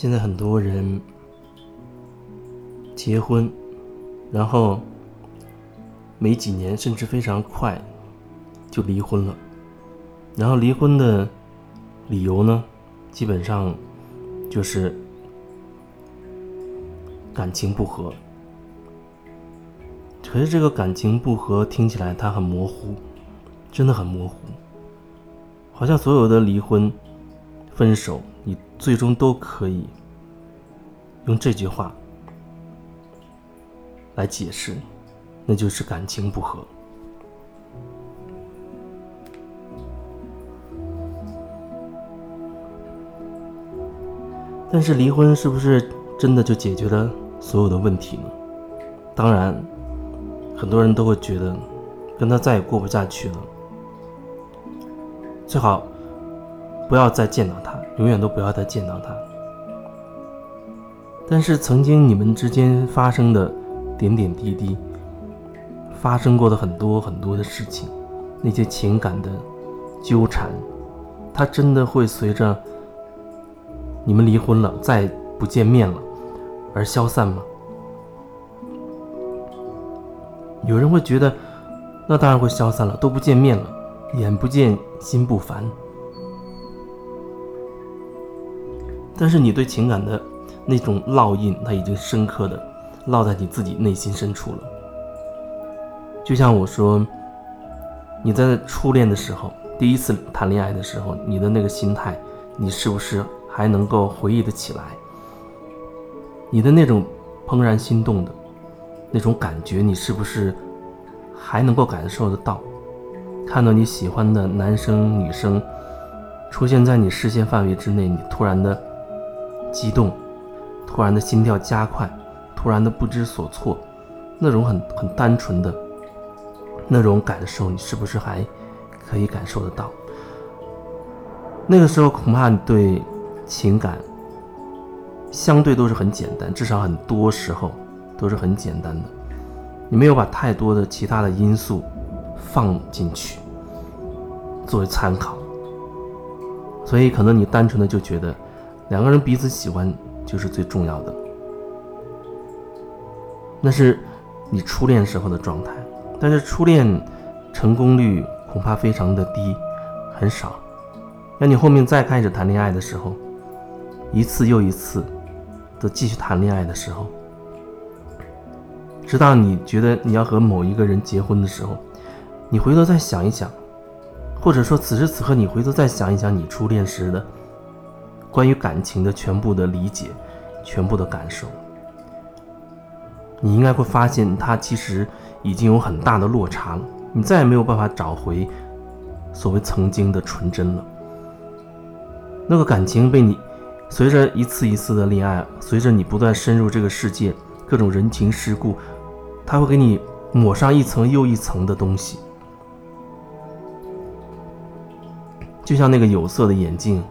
现在很多人结婚，然后没几年，甚至非常快就离婚了。然后离婚的理由呢，基本上就是感情不和。可是这个感情不和听起来它很模糊，真的很模糊，好像所有的离婚、分手，你最终都可以用这句话来解释，那就是感情不和。但是离婚是不是真的就解决了所有的问题呢？当然。很多人都会觉得，跟他再也过不下去了，最好不要再见到他，永远都不要再见到他。但是曾经你们之间发生的点点滴滴，发生过的很多很多的事情，那些情感的纠缠，它真的会随着你们离婚了，再不见面了而消散吗？有人会觉得，那当然会消散了，都不见面了，眼不见心不烦。但是你对情感的那种烙印，它已经深刻的烙在你自己内心深处了。就像我说，你在初恋的时候，第一次谈恋爱的时候，你的那个心态，你是不是还能够回忆得起来？你的那种怦然心动的。那种感觉，你是不是还能够感受得到？看到你喜欢的男生女生出现在你视线范围之内，你突然的激动，突然的心跳加快，突然的不知所措，那种很很单纯的那种感受，你是不是还可以感受得到？那个时候恐怕你对情感相对都是很简单，至少很多时候。都是很简单的，你没有把太多的其他的因素放进去作为参考，所以可能你单纯的就觉得两个人彼此喜欢就是最重要的，那是你初恋时候的状态，但是初恋成功率恐怕非常的低，很少。那你后面再开始谈恋爱的时候，一次又一次的继续谈恋爱的时候。直到你觉得你要和某一个人结婚的时候，你回头再想一想，或者说此时此刻你回头再想一想你初恋时的关于感情的全部的理解、全部的感受，你应该会发现它其实已经有很大的落差了。你再也没有办法找回所谓曾经的纯真了。那个感情被你随着一次一次的恋爱，随着你不断深入这个世界，各种人情世故。他会给你抹上一层又一层的东西，就像那个有色的眼镜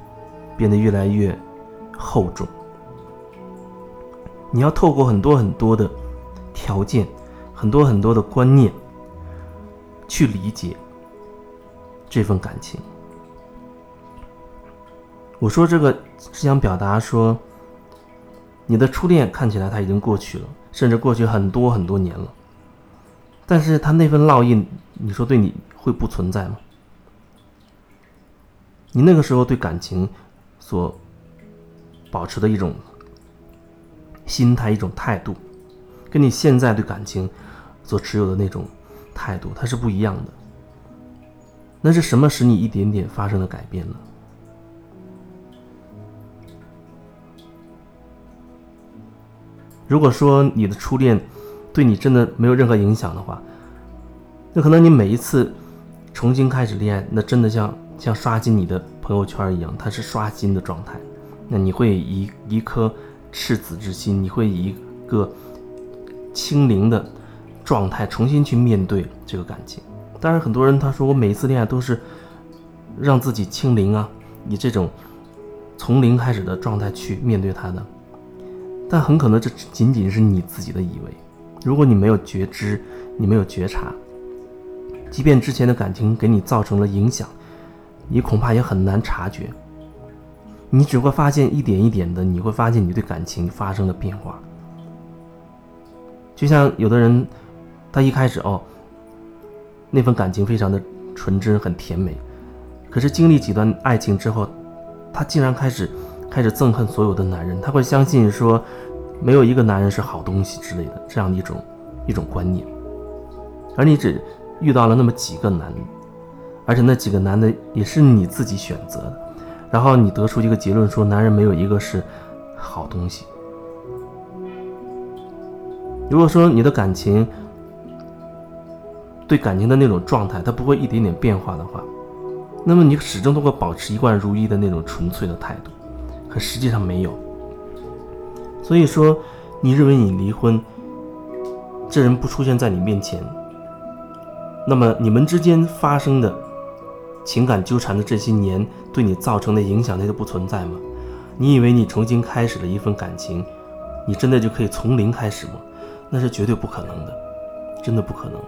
变得越来越厚重。你要透过很多很多的条件，很多很多的观念去理解这份感情。我说这个是想表达说，你的初恋看起来它已经过去了。甚至过去很多很多年了，但是他那份烙印，你说对你会不存在吗？你那个时候对感情所保持的一种心态、一种态度，跟你现在对感情所持有的那种态度，它是不一样的。那是什么使你一点点发生了改变呢？如果说你的初恋对你真的没有任何影响的话，那可能你每一次重新开始恋爱，那真的像像刷新你的朋友圈一样，它是刷新的状态。那你会以一颗赤子之心，你会以一个清零的状态重新去面对这个感情。当然，很多人他说我每一次恋爱都是让自己清零啊，以这种从零开始的状态去面对他的。但很可能这仅仅是你自己的以为。如果你没有觉知，你没有觉察，即便之前的感情给你造成了影响，你恐怕也很难察觉。你只会发现一点一点的，你会发现你对感情发生了变化。就像有的人，他一开始哦，那份感情非常的纯真，很甜美，可是经历几段爱情之后，他竟然开始开始憎恨所有的男人，他会相信说，没有一个男人是好东西之类的这样的一种一种观念，而你只遇到了那么几个男人，而且那几个男的也是你自己选择的。然后你得出一个结论，说男人没有一个是好东西。如果说你的感情对感情的那种状态，它不会一点点变化的话，那么你始终都会保持一贯如一的那种纯粹的态度。可实际上没有。所以说，你认为你离婚，这人不出现在你面前，那么你们之间发生的。情感纠缠的这些年对你造成的影响，那就不存在吗？你以为你重新开始了一份感情，你真的就可以从零开始吗？那是绝对不可能的，真的不可能。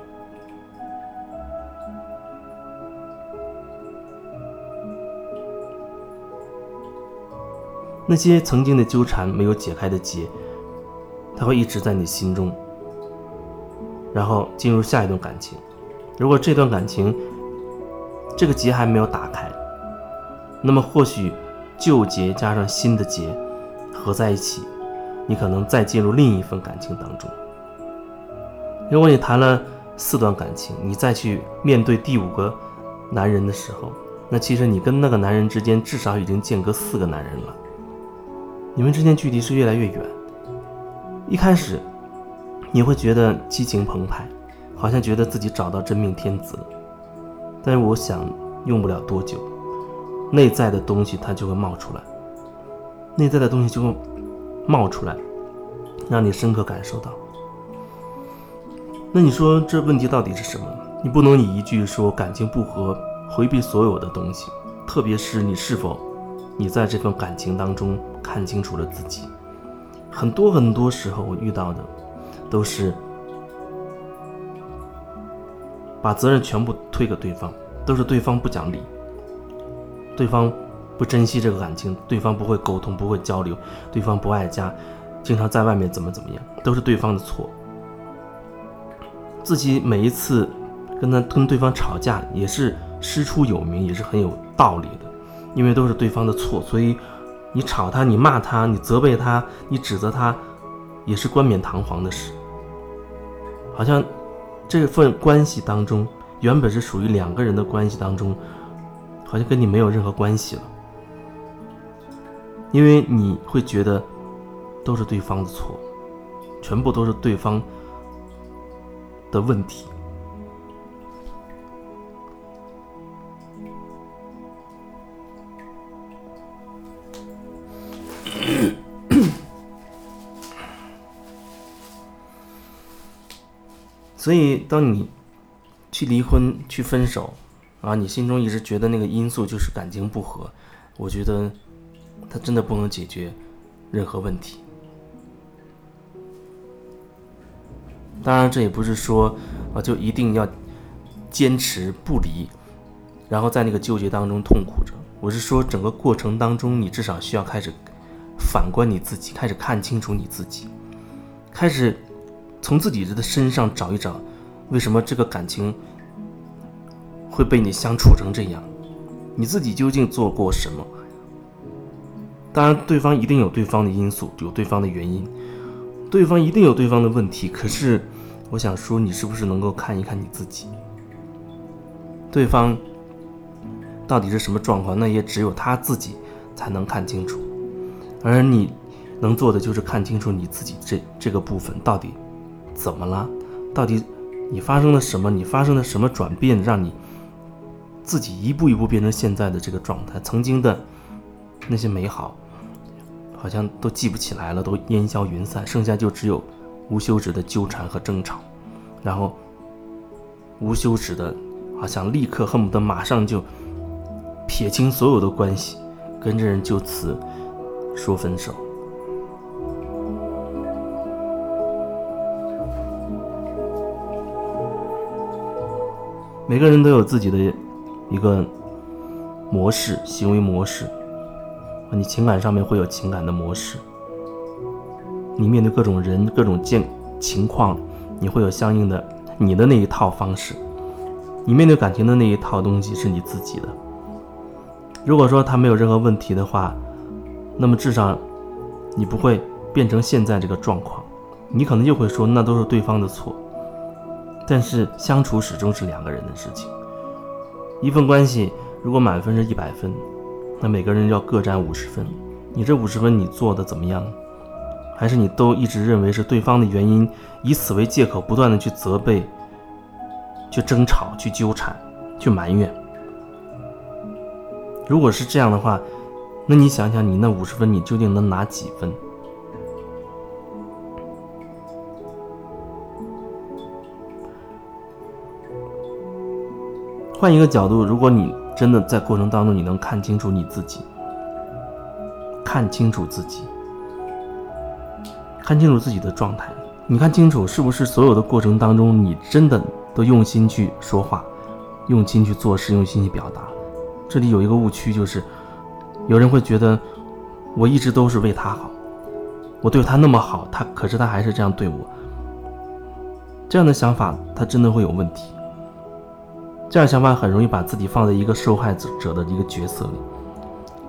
那些曾经的纠缠没有解开的结，它会一直在你心中，然后进入下一段感情。如果这段感情，这个结还没有打开，那么或许旧结加上新的结合在一起，你可能再进入另一份感情当中。如果你谈了四段感情，你再去面对第五个男人的时候，那其实你跟那个男人之间至少已经间隔四个男人了，你们之间距离是越来越远。一开始你会觉得激情澎湃，好像觉得自己找到真命天子了。但是我想，用不了多久，内在的东西它就会冒出来，内在的东西就会冒出来，让你深刻感受到。那你说这问题到底是什么？你不能以一句说感情不和回避所有的东西，特别是你是否你在这份感情当中看清楚了自己。很多很多时候我遇到的都是。把责任全部推给对方，都是对方不讲理，对方不珍惜这个感情，对方不会沟通，不会交流，对方不爱家，经常在外面怎么怎么样，都是对方的错。自己每一次跟他跟对方吵架，也是师出有名，也是很有道理的，因为都是对方的错，所以你吵他，你骂他，你责备他，你指责他，也是冠冕堂皇的事，好像。这份关系当中，原本是属于两个人的关系当中，好像跟你没有任何关系了，因为你会觉得都是对方的错，全部都是对方的问题。所以，当你去离婚、去分手，啊，你心中一直觉得那个因素就是感情不和，我觉得它真的不能解决任何问题。当然，这也不是说啊，就一定要坚持不离，然后在那个纠结当中痛苦着。我是说，整个过程当中，你至少需要开始反观你自己，开始看清楚你自己，开始。从自己的身上找一找，为什么这个感情会被你相处成这样？你自己究竟做过什么？当然，对方一定有对方的因素，有对方的原因，对方一定有对方的问题。可是，我想说，你是不是能够看一看你自己？对方到底是什么状况？那也只有他自己才能看清楚。而你能做的就是看清楚你自己这这个部分到底。怎么了？到底你发生了什么？你发生了什么转变，让你自己一步一步变成现在的这个状态？曾经的那些美好，好像都记不起来了，都烟消云散，剩下就只有无休止的纠缠和争吵，然后无休止的，好像立刻恨不得马上就撇清所有的关系，跟这人就此说分手。每个人都有自己的一个模式，行为模式你情感上面会有情感的模式，你面对各种人、各种境情况，你会有相应的你的那一套方式。你面对感情的那一套东西是你自己的。如果说他没有任何问题的话，那么至少你不会变成现在这个状况。你可能又会说，那都是对方的错。但是相处始终是两个人的事情。一份关系如果满分是一百分，那每个人要各占五十分。你这五十分你做的怎么样？还是你都一直认为是对方的原因，以此为借口不断的去责备？去争吵，去纠缠，去埋怨。如果是这样的话，那你想想，你那五十分，你究竟能拿几分？换一个角度，如果你真的在过程当中，你能看清楚你自己，看清楚自己，看清楚自己的状态，你看清楚是不是所有的过程当中，你真的。都用心去说话，用心去做事，用心去表达。这里有一个误区，就是有人会觉得我一直都是为他好，我对他那么好，他可是他还是这样对我。这样的想法，他真的会有问题。这样想法很容易把自己放在一个受害者的一个角色里，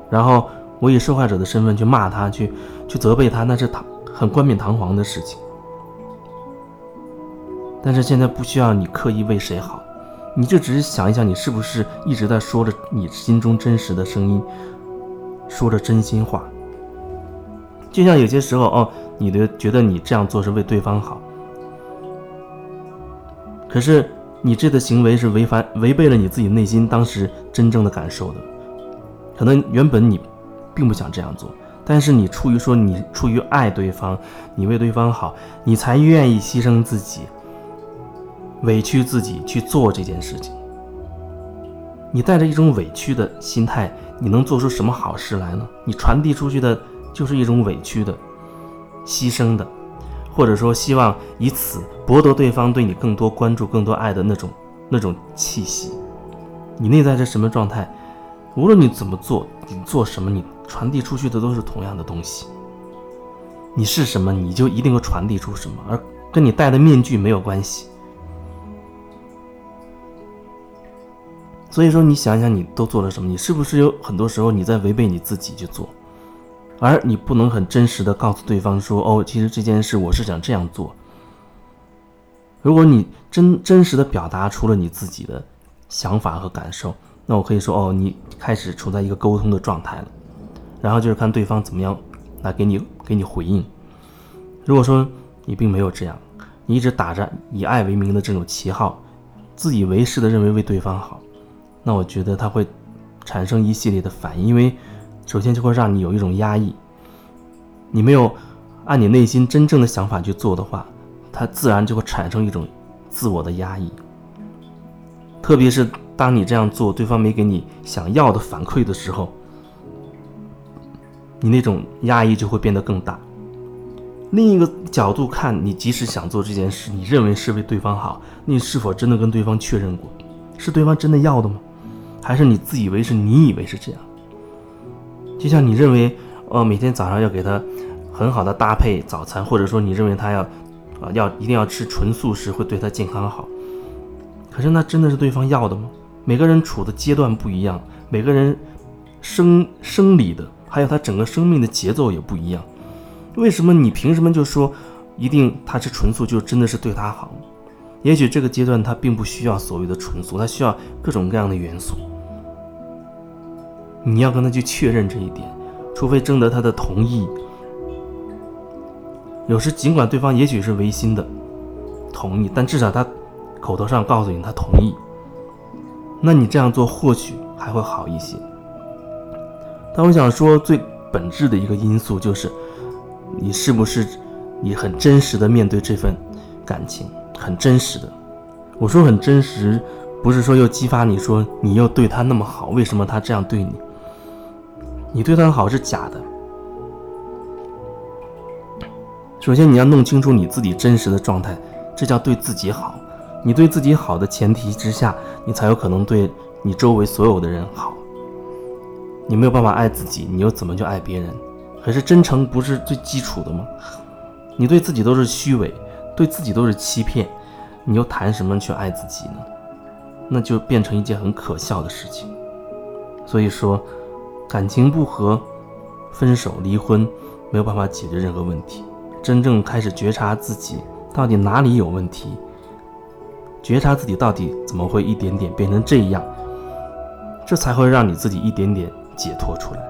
然后我以受害者的身份去骂他，去去责备他，那是堂很冠冕堂皇的事情。但是现在不需要你刻意为谁好，你就只是想一想，你是不是一直在说着你心中真实的声音，说着真心话。就像有些时候哦，你的觉得你这样做是为对方好，可是你这个行为是违反违背了你自己内心当时真正的感受的。可能原本你并不想这样做，但是你出于说你出于爱对方，你为对方好，你才愿意牺牲自己。委屈自己去做这件事情，你带着一种委屈的心态，你能做出什么好事来呢？你传递出去的就是一种委屈的、牺牲的，或者说希望以此博得对方对你更多关注、更多爱的那种那种气息。你内在是什么状态？无论你怎么做，你做什么，你传递出去的都是同样的东西。你是什么，你就一定会传递出什么，而跟你戴的面具没有关系。所以说，你想想，你都做了什么？你是不是有很多时候你在违背你自己去做，而你不能很真实的告诉对方说：“哦，其实这件事我是想这样做。”如果你真真实的表达出了你自己的想法和感受，那我可以说：“哦，你开始处在一个沟通的状态了。”然后就是看对方怎么样来给你给你回应。如果说你并没有这样，你一直打着以爱为名的这种旗号，自以为是的认为为对方好。那我觉得他会产生一系列的反应，因为首先就会让你有一种压抑。你没有按你内心真正的想法去做的话，它自然就会产生一种自我的压抑。特别是当你这样做，对方没给你想要的反馈的时候，你那种压抑就会变得更大。另一个角度看，你即使想做这件事，你认为是为对方好，你是否真的跟对方确认过，是对方真的要的吗？还是你自以为是，你以为是这样，就像你认为，哦，每天早上要给他很好的搭配早餐，或者说你认为他要，啊，要一定要吃纯素食会对他健康好。可是那真的是对方要的吗？每个人处的阶段不一样，每个人生生理的，还有他整个生命的节奏也不一样。为什么你凭什么就说一定他吃纯素就真的是对他好？也许这个阶段他并不需要所谓的纯素，他需要各种各样的元素。你要跟他去确认这一点，除非征得他的同意。有时尽管对方也许是违心的同意，但至少他口头上告诉你他同意，那你这样做或许还会好一些。但我想说，最本质的一个因素就是，你是不是你很真实的面对这份感情，很真实的。我说很真实，不是说又激发你说你又对他那么好，为什么他这样对你？你对他好是假的。首先，你要弄清楚你自己真实的状态，这叫对自己好。你对自己好的前提之下，你才有可能对你周围所有的人好。你没有办法爱自己，你又怎么去爱别人？可是真诚不是最基础的吗？你对自己都是虚伪，对自己都是欺骗，你又谈什么去爱自己呢？那就变成一件很可笑的事情。所以说，感情不和，分手离婚没有办法解决任何问题。真正开始觉察自己到底哪里有问题，觉察自己到底怎么会一点点变成这样，这才会让你自己一点点解脱出来。